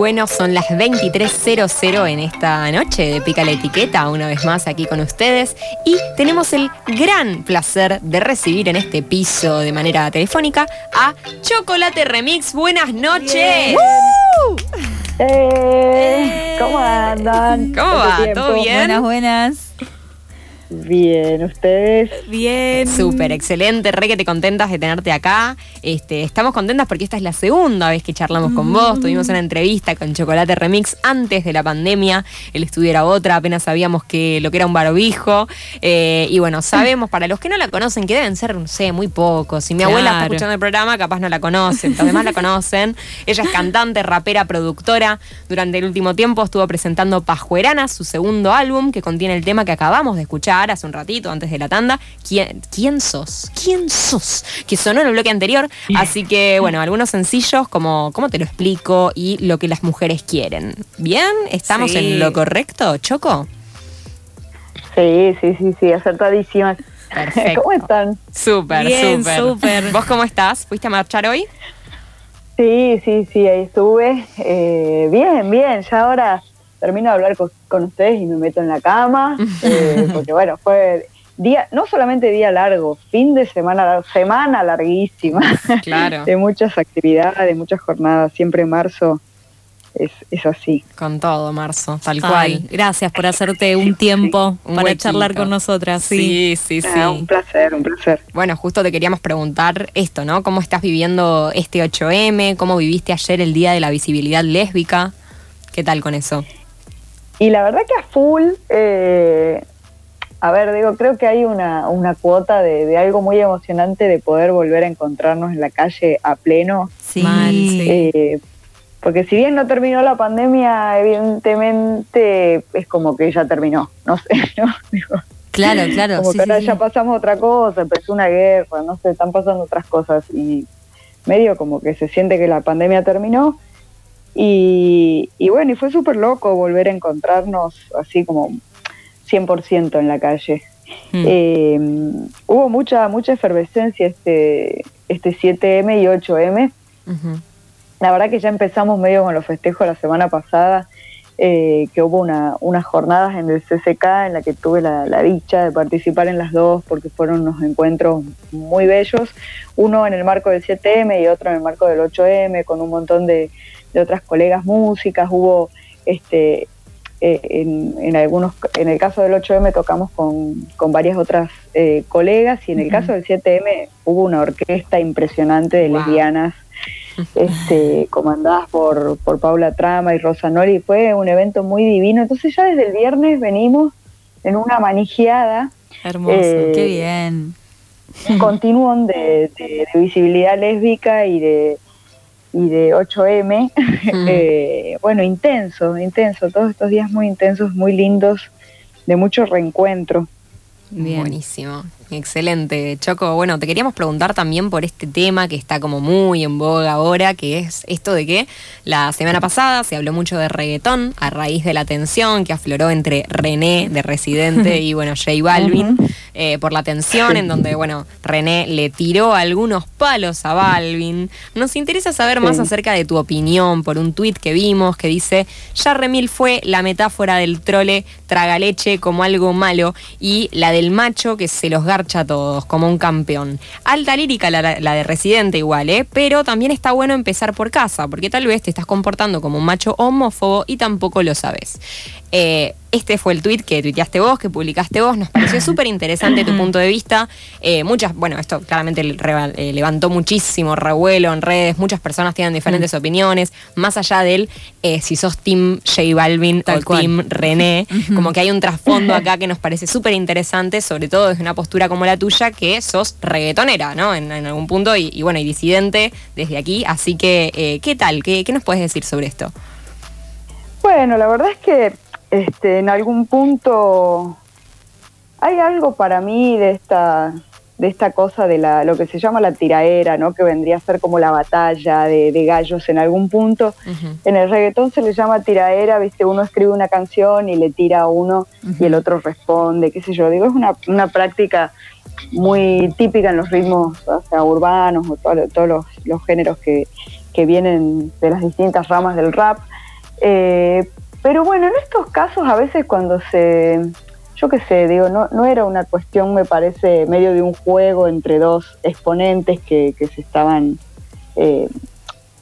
bueno, son las 23.00 en esta noche de Pica la Etiqueta, una vez más aquí con ustedes. Y tenemos el gran placer de recibir en este piso de manera telefónica a Chocolate Remix. Buenas noches. Eh, ¿Cómo andan? ¿Cómo va? ¿Todo bien? Buenas, buenas. Bien, ¿ustedes? Bien. Súper, excelente, re que te contentas de tenerte acá. Este, estamos contentas porque esta es la segunda vez que charlamos con vos. Tuvimos una entrevista con Chocolate Remix antes de la pandemia. El estudio era otra, apenas sabíamos que lo que era un barbijo. Eh, y bueno, sabemos, para los que no la conocen, que deben ser, no sé, muy pocos. Si mi abuela está escuchando el programa, capaz no la conocen, los demás la conocen. Ella es cantante, rapera, productora. Durante el último tiempo estuvo presentando Pajuerana, su segundo álbum, que contiene el tema que acabamos de escuchar hace un ratito, antes de la tanda. ¿Quién, quién sos? ¿Quién sos? Que sonó en el bloque anterior. Así que, bueno, algunos sencillos como ¿Cómo te lo explico? y lo que las mujeres quieren. ¿Bien? ¿Estamos Sí. en lo correcto, Choco? Sí, sí, sí, sí, acertadísimas. Perfecto. ¿Cómo están? Súper, Bien, súper. súper. ¿Vos cómo estás? ¿Fuiste a marchar hoy? Sí, sí, sí, ahí estuve. Eh, bien, bien, ya ahora termino de hablar con, con ustedes y me meto en la cama, eh, porque bueno, fue día, no solamente día largo, fin de semana, semana larguísima, Claro. de muchas actividades, de muchas jornadas, siempre marzo es, es así. Con todo, Marzo, tal Ay, cual. gracias por hacerte un tiempo Un para huequito. charlar con nosotras. Sí. Sí, sí, sí. Ah, un placer, un placer. Bueno, justo te queríamos preguntar esto, ¿no? ¿Cómo estás viviendo este 8M? ¿Cómo viviste ayer el Día de la Visibilidad Lésbica? ¿Qué tal con eso? Y la verdad que a full, eh, a ver, digo, creo que hay una, una cuota de, de algo muy emocionante de poder volver a encontrarnos en la calle a pleno. Sí. Mal, sí. Eh, porque si bien no terminó la pandemia, evidentemente es como que ya terminó, no sé, ¿no? Digo, Claro, claro. como sí, que sí, ahora sí. ya pasamos otra cosa, empezó una guerra, no sé, están pasando otras cosas y medio como que se siente que la pandemia terminó y, y bueno, y fue súper loco volver a encontrarnos así como 100% en la calle. Mm. Eh, hubo mucha mucha efervescencia este este 7M y 8M. Ujú. La verdad que ya empezamos medio con los festejos la semana pasada, eh, que hubo una, unas jornadas en el CCK en la que tuve la, la dicha de participar en las dos porque fueron unos encuentros muy bellos, uno en el marco del 7M y otro en el marco del 8M, con un montón de, de otras colegas músicas, hubo este eh, en, en algunos en el caso del 8M tocamos con, con varias otras eh, colegas y en el caso del 7M hubo una orquesta impresionante de Wow. lesbianas este, comandadas por, por Paula Trama y Rosa Nori, fue un evento muy divino. Entonces ya desde el viernes venimos en una manijeada, Hermoso. eh, Qué bien. un continuum de, de- de visibilidad lésbica y de y de 8M, Mm. eh, bueno, intenso, intenso, todos estos días muy intensos, muy lindos, de mucho reencuentro. Bien. Buenísimo, excelente. Choco, bueno, te queríamos preguntar también por este tema que está como muy en boga ahora, que es esto de que la semana pasada se habló mucho de reggaetón a raíz de la tensión que afloró entre René de Residente y, bueno, J Balvin, eh, por la tensión en donde, bueno, René le tiró algunos palos a Balvin. Nos interesa saber más Sí. acerca de tu opinión por un tuit que vimos que dice, ya Remil fue la metáfora del trole tragaleche como algo malo y la del macho que se los garcha a todos como un campeón. Alta lírica la, la de Residente igual, ¿eh? Pero también está bueno empezar por casa, porque tal vez te estás comportando como un macho homófobo y tampoco lo sabes. Eh, este fue el tweet que tuiteaste vos, que publicaste vos. Nos pareció súper interesante tu punto de vista. Eh, muchas, bueno, esto claramente eh, levantó muchísimo revuelo en redes. Muchas personas tienen diferentes opiniones. Más allá del eh, si sos Team J Balvin Tal o cual. Team René. Como que hay un trasfondo acá que nos parece súper interesante, sobre todo desde una postura como la tuya, que sos reggaetonera, ¿no? En, en algún punto, y, y bueno, y disidente desde aquí. Así que, eh, ¿qué tal? ¿Qué, ¿Qué nos puedes decir sobre esto? Bueno, la verdad es que este, en algún punto hay algo para mí de esta de esta cosa de la lo que se llama la tiraera, ¿no? Que vendría a ser como la batalla de, de gallos en algún punto. En el reggaetón se le llama tiraera, viste, uno escribe una canción y le tira a uno y el otro responde, qué sé yo. Digo, es una, una práctica muy típica en los ritmos o sea, urbanos o todo- todos los, los géneros que, que vienen de las distintas ramas del rap. Eh, pero bueno, en estos casos a veces cuando se, yo qué sé, digo, no, no era una cuestión, me parece, medio de un juego entre dos exponentes que, se estaban eh,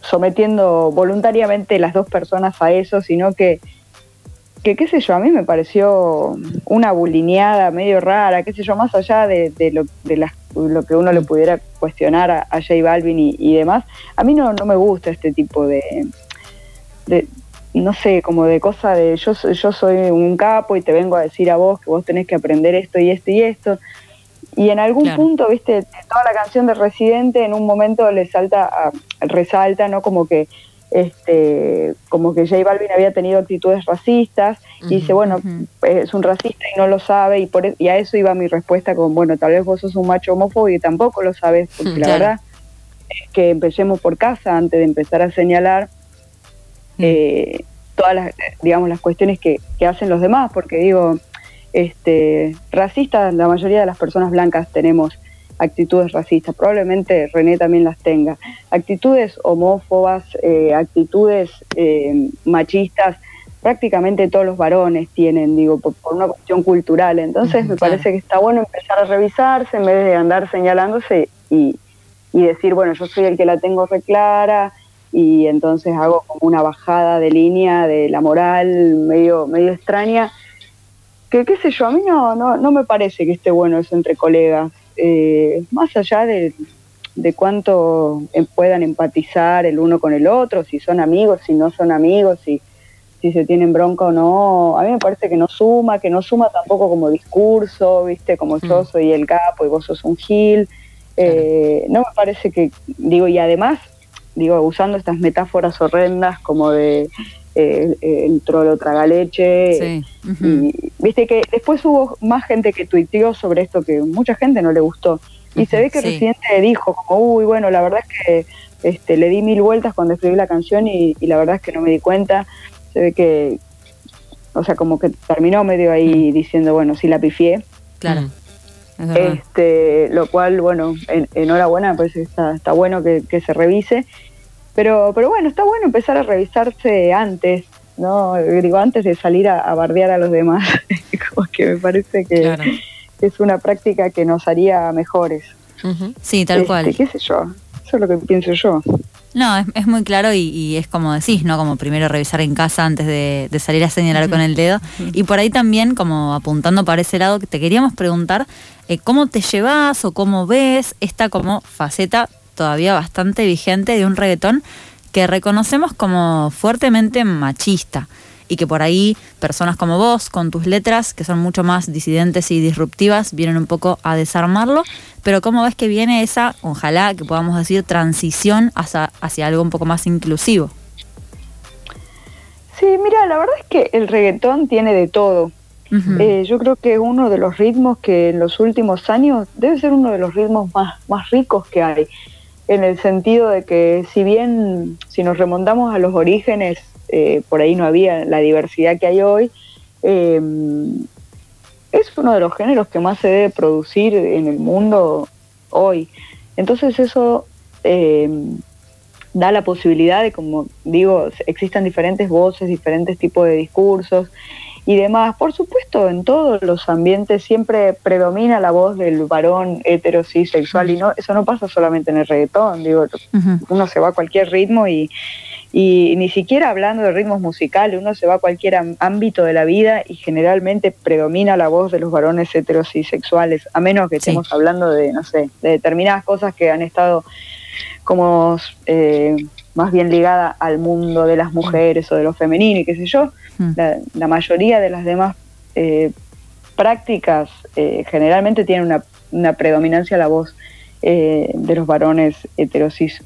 sometiendo voluntariamente las dos personas a eso, sino que, que, qué sé yo, a mí me pareció una bulineada medio rara, qué sé yo, más allá de, lo, de lo que uno le pudiera cuestionar a, a J Balvin y, demás, a mí no, no me gusta este tipo de no sé, como de cosa de yo, yo soy un capo y te vengo a decir a vos que vos tenés que aprender esto y esto y esto. Y en algún punto, viste, toda la canción de Residente en un momento le salta, resalta, ¿no? Como que este como que J Balvin había tenido actitudes racistas y dice, bueno, es un racista y no lo sabe y, por, e, y a eso iba mi respuesta con, bueno, tal vez vos sos un macho homófobo y tampoco lo sabes, porque la verdad es que empecemos por casa antes de empezar a señalar eh, todas las, digamos, las cuestiones que, hacen los demás, porque digo, este, racistas, la mayoría de las personas blancas tenemos actitudes racistas, probablemente René también las tenga, actitudes homófobas, eh, actitudes eh, machistas, prácticamente todos los varones tienen, digo, por, una cuestión cultural, entonces me parece que está bueno empezar a revisarse en vez de andar señalándose y, y decir, bueno, yo soy el que la tengo reclara, y entonces hago como una bajada de línea de la moral medio, medio extraña, que qué sé yo, a mí no, no, no me parece que esté bueno eso entre colegas, eh, más allá de, de cuánto em, puedan empatizar el uno con el otro, si son amigos, si no son amigos, si, si se tienen bronca o no, a mí me parece que no suma, que no suma tampoco como discurso, viste, como yo mm. soy el capo y vos sos un gil, eh, no me parece que, digo, y además digo, usando estas metáforas horrendas como de eh, el trolo traga leche. y, viste que después hubo más gente que tuiteó sobre esto que mucha gente no le gustó. Y se ve que el presidente dijo como, uy, bueno, la verdad es que este, le di mil vueltas cuando escribí la canción y, la verdad es que no me di cuenta. Se ve que, o sea, como que terminó medio ahí diciendo, bueno, sí la pifié. Claro este, lo cual, bueno, enhorabuena, pues está, está bueno que, se revise. Pero, pero bueno, está bueno empezar a revisarse antes, ¿no? Digo, antes de salir a, bardear a los demás. Como que me parece que, es una práctica que nos haría mejores. Sí, tal cual. Este, ¿Qué sé yo? Eso es lo que pienso yo. No, es, muy claro y, es como decís, ¿no? Como primero revisar en casa antes de, salir a señalar con el dedo. Y por ahí también, como apuntando para ese lado, te queríamos preguntar eh, cómo te llevas o cómo ves esta como faceta todavía bastante vigente de un reggaetón que reconocemos como fuertemente machista y que por ahí personas como vos, con tus letras, que son mucho más disidentes y disruptivas, vienen un poco a desarmarlo, pero ¿cómo ves que viene esa, ojalá que podamos decir, transición hacia, hacia algo un poco más inclusivo? Sí, mira, la verdad es que el reggaetón tiene de todo. Eh, yo creo que uno de los ritmos que en los últimos años debe ser uno de los ritmos más, más ricos que hay, en el sentido de que si bien si nos remontamos a los orígenes, eh, por ahí no había la diversidad que hay hoy, eh, es uno de los géneros que más se debe producir en el mundo hoy. Entonces eso da la posibilidad de, como digo, existan diferentes voces, diferentes tipos de discursos y demás. Por supuesto, en todos los ambientes siempre predomina la voz del varón heterosexual y no eso no pasa solamente en el reggaetón, digo, uno se va a cualquier ritmo y, y ni siquiera hablando de ritmos musicales, uno se va a cualquier ámbito de la vida y generalmente predomina la voz de los varones heterosexuales, a menos que estemos hablando de, no sé, de determinadas cosas que han estado como eh, más bien ligada al mundo de las mujeres o de lo femenino y qué sé yo, mm. la, mayoría de las demás eh, prácticas eh, generalmente tienen una, una, predominancia la voz de los varones heterosis.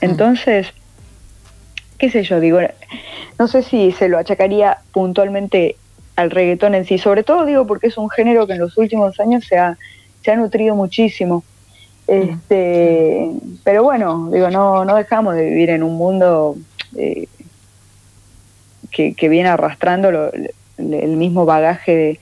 Mm. Entonces, qué sé yo, digo, no sé si se lo achacaría puntualmente al reggaetón en sí, sobre todo digo porque es un género que en los últimos años se ha, se ha nutrido muchísimo. Este, pero bueno, digo, no, no dejamos de vivir en un mundo eh, que, viene arrastrando el mismo bagaje de,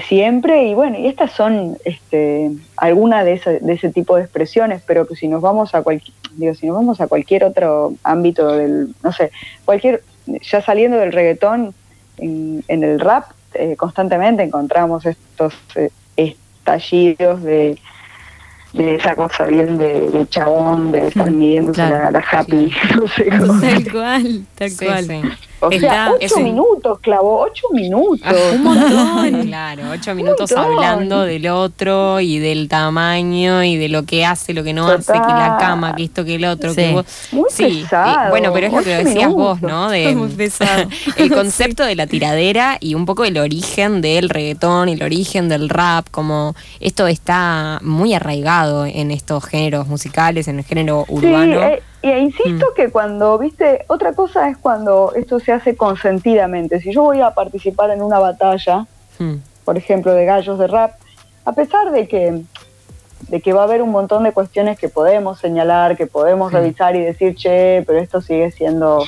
siempre y bueno, y estas son este, algunas de ese, de ese tipo de expresiones, pero que si nos vamos a cualquier, digo, si nos vamos a cualquier otro ámbito del, no sé, cualquier ya saliendo del reggaetón, en, el rap eh, constantemente encontramos estos eh, estallidos de, de esa cosa bien de, chabón, de estar midiéndose la, happy, no sé Tal cual, tal cual. O sea, ocho minutos, clavó, ocho minutos. Ah, un montón. claro, ocho minutos hablando del otro y del tamaño y de lo que hace, lo que no hace, que la cama, que esto, que el otro. Que vos... Muy sí. Pesado. bueno, pero es lo que decías vos, ¿no? De, el concepto de la tiradera y un poco el origen del reggaetón y el origen del rap, como esto está muy arraigado en estos géneros musicales, en el género urbano. Eh, y insisto mm. que cuando, viste, otra cosa es cuando esto se hace consentidamente. Si yo voy a participar en una batalla, mm. por ejemplo, de gallos de rap, a pesar de que, de que va a haber un montón de cuestiones que podemos señalar, que podemos mm. revisar y decir, che, pero esto sigue siendo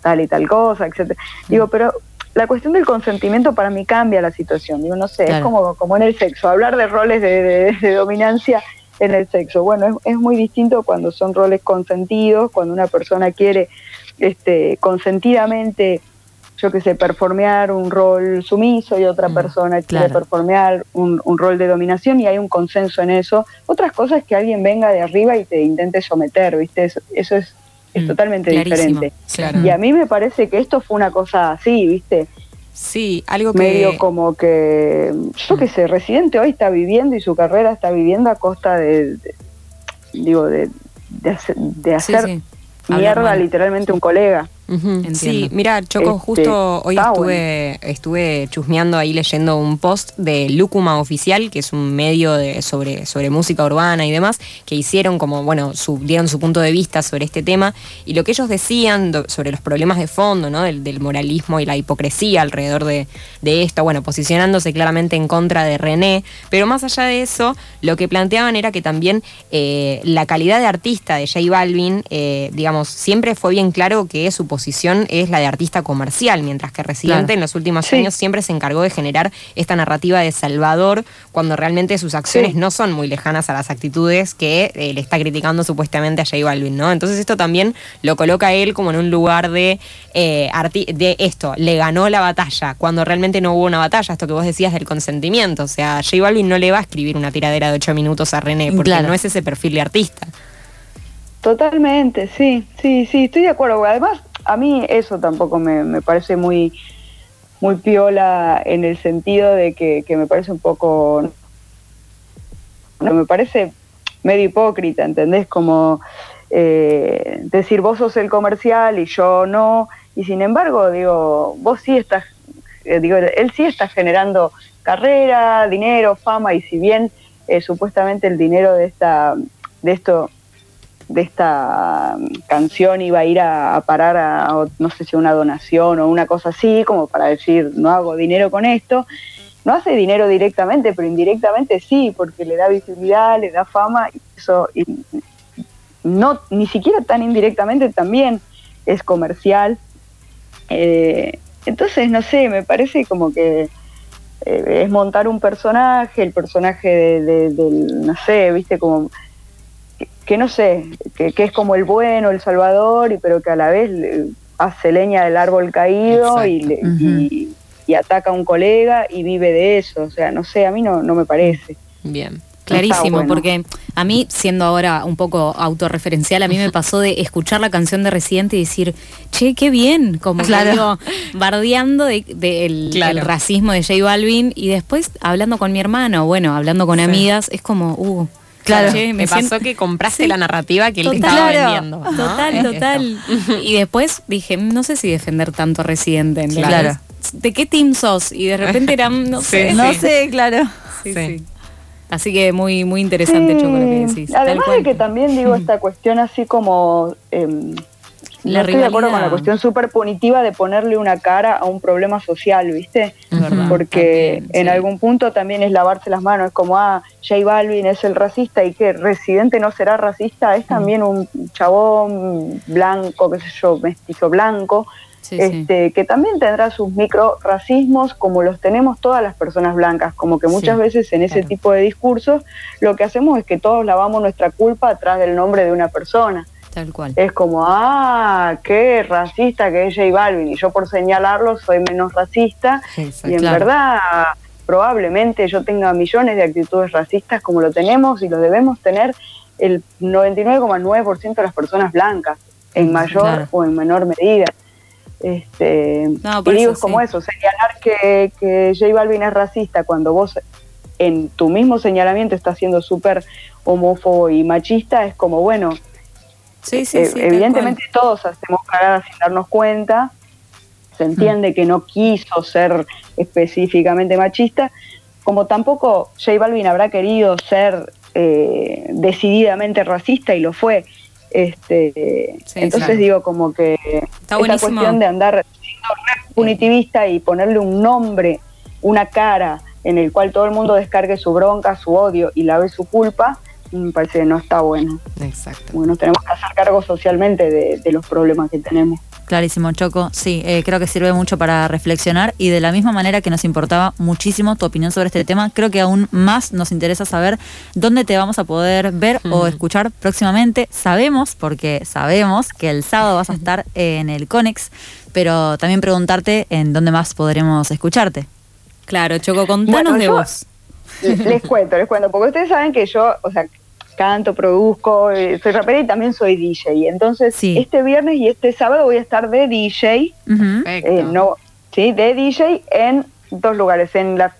tal y tal cosa, etcétera. Digo, pero la cuestión del consentimiento para mí cambia la situación. Digo, no sé, es como, como en el sexo. Hablar de roles de, de dominancia en el sexo. Bueno, es, muy distinto cuando son roles consentidos, cuando una persona quiere este, consentidamente, yo que sé, performear un rol sumiso y otra mm, persona quiere performear un, rol de dominación y hay un consenso en eso. Otras cosas es que alguien venga de arriba y te intente someter, ¿viste? Eso, eso es, es mm, totalmente diferente. Y a mí me parece que esto fue una cosa así, ¿viste? Sí, algo que... Medio como que, yo qué sé, Residente hoy está viviendo y su carrera está viviendo a costa de, digo, de, de, hacer, mierda literalmente un colega. Sí, mira, Choco, este, justo hoy estuve, estuve chusmeando ahí leyendo un post de Lúcuma Oficial, que es un medio de, sobre, sobre música urbana y demás, que hicieron como, bueno, su, dieron su punto de vista sobre este tema, y lo que ellos decían sobre los problemas de fondo, ¿no? Del, moralismo y la hipocresía alrededor de, esto, bueno, posicionándose claramente en contra de René, pero más allá de eso, lo que planteaban era que también eh, la calidad de artista de J Balvin, eh, digamos, siempre fue bien claro que su posición es la de artista comercial, mientras que Residente en los últimos años siempre se encargó de generar esta narrativa de Salvador, cuando realmente sus acciones no son muy lejanas a las actitudes que eh, le está criticando supuestamente a J Balvin, ¿no? Entonces esto también lo coloca a él como en un lugar de, eh, de esto, le ganó la batalla, cuando realmente no hubo una batalla, esto que vos decías del consentimiento, o sea, J Balvin no le va a escribir una tiradera de ocho minutos a René, porque no es ese perfil de artista. Totalmente, sí, sí, sí, estoy de acuerdo. Además, a mí eso tampoco me, parece muy, muy piola en el sentido de que, me parece un poco, no, me parece medio hipócrita, ¿entendés? Como eh, decir vos sos el comercial y yo no, y sin embargo, digo, vos sí estás, eh, digo, él sí está generando carrera, dinero, fama, y si bien eh, supuestamente el dinero de esta, de esto de esta canción iba a ir a, parar a, no sé si una donación o una cosa así, como para decir, no hago dinero con esto. No hace dinero directamente, pero indirectamente sí, porque le da visibilidad, le da fama, y eso, y no, ni siquiera tan indirectamente también es comercial. Eh, entonces, no sé, me parece como que eh, es montar un personaje, el personaje de, del, no sé, viste, como que no sé, que, es como el bueno, el salvador, y, pero que a la vez hace leña del árbol caído y, ataca a un colega y vive de eso. O sea, no sé, a mí no, no me parece. Bien. Clarísimo, porque a mí, siendo ahora un poco autorreferencial, a mí me pasó de escuchar la canción de Residente y decir, che, qué bien, como claro. bardeando del racismo de J Balvin y después hablando con mi hermano, bueno, hablando con amigas, es como, uh, Claro, me, pasó que compraste la narrativa que él te estaba vendiendo. Total, total. y después dije, no sé si defender tanto Residente. Claro. ¿De qué team sos? Y de repente eran, no sé. No sé, claro. Sí, Así que muy, muy interesante, Choco, lo que decís. Además de que también digo esta cuestión así como no estoy de acuerdo con la cuestión súper punitiva de ponerle una cara a un problema social, ¿viste? Porque en algún punto también es lavarse las manos, es como, ah, J Balvin es el racista y que Residente no será racista, es también un chabón blanco, qué sé yo, mestizo blanco, este, que también tendrá sus micro racismos como los tenemos todas las personas blancas, como que muchas veces en ese tipo de discursos lo que hacemos es que todos lavamos nuestra culpa atrás del nombre de una persona Tal cual. Es como, ah, qué racista que es J Balvin, y yo por señalarlo soy menos racista, y en verdad probablemente yo tenga millones de actitudes racistas como lo tenemos y lo debemos tener el 99,9% de las personas blancas, en mayor o en menor medida. Este, y digo, es como eso, señalar que, que J Balvin es racista cuando vos en tu mismo señalamiento estás siendo súper homófobo y machista, es como, bueno, sí, sí, eh, evidentemente todos hacemos cagadas sin darnos cuenta, se entiende que no quiso ser específicamente machista, como tampoco J Balvin habrá querido ser eh, decididamente racista y lo fue. Este, entonces digo como que esta cuestión de andar siendo punitivista y ponerle un nombre, una cara en el cual todo el mundo descargue su bronca, su odio y lave su culpa, me parece que no está bueno. Exacto. Bueno, tenemos que hacer cargo socialmente de los problemas que tenemos. Clarísimo, Choco. Sí, eh, creo que sirve mucho para reflexionar y de la misma manera que nos importaba muchísimo tu opinión sobre este tema, creo que aún más nos interesa saber dónde te vamos a poder ver o escuchar próximamente. Sabemos, porque sabemos que el sábado vas a estar en el Conex, pero también preguntarte en dónde más podremos escucharte. Claro, Choco, contanos de vos. Les cuento, les cuento, porque ustedes saben que yo, o sea, canto, produzco, eh, soy rapera y también soy DJ. Entonces, este viernes y este sábado voy a estar de DJ, eh, no, sí, de DJ en dos lugares, en la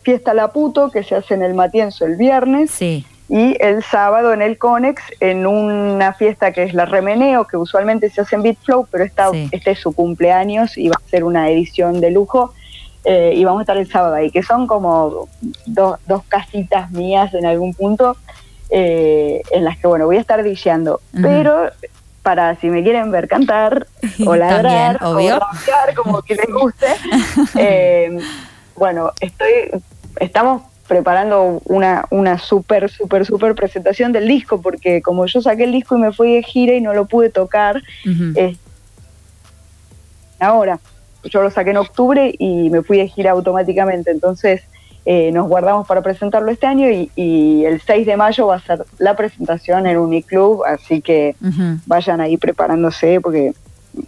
fiesta La Puto, que se hace en el Matienzo el viernes, y el sábado en el Conex, en una fiesta que es la Remeneo, que usualmente se hace en Beatflow, pero esta, este es su cumpleaños y va a ser una edición de lujo. Eh, y vamos a estar el sábado ahí, que son como dos casitas mías en algún punto eh, en las que, bueno, voy a estar diciendo, pero para si me quieren ver cantar o ladrar o rapear, como que les guste, eh, bueno, estoy, estamos preparando una, una súper, súper, súper presentación del disco, porque como yo saqué el disco y me fui de gira y no lo pude tocar, ahora, yo lo saqué en octubre y me fui de gira automáticamente, entonces eh, nos guardamos para presentarlo este año y, el 6 de mayo va a ser la presentación en Uniclub, así que vayan ahí preparándose porque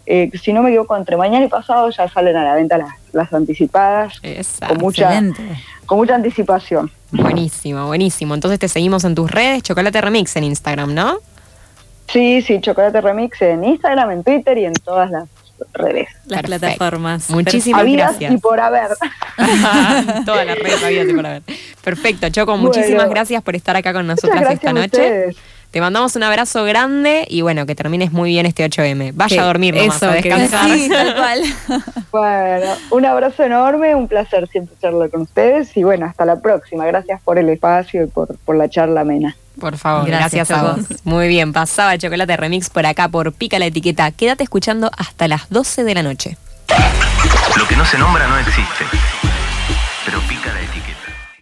eh, si no me equivoco, entre mañana y pasado ya salen a la venta las, las anticipadas con mucha, con mucha anticipación. Buenísimo, buenísimo. Entonces te seguimos en tus redes, Chocolate Remix en Instagram, ¿no? Sí, sí, Chocolate Remix en Instagram, en Twitter y en todas las redes. Las plataformas. Muchísimas gracias. y por haber. Todas las redes habidas y por haber. Perfecto, Choco, muchísimas gracias por estar acá con nosotras esta noche. Te mandamos un abrazo grande y bueno, que termines muy bien este 8M. Vaya a dormir nomás, a descansar. Sí, tal cual. bueno, un abrazo enorme, un placer siempre charlar con ustedes y bueno, hasta la próxima. Gracias por el espacio y por, por la charla amena. Por favor, gracias, a vos. Muy bien, pasaba el Chocolate Remix por acá por Pica la Etiqueta. Quédate escuchando hasta las 12 de la noche. Lo que no se nombra no existe, pero pica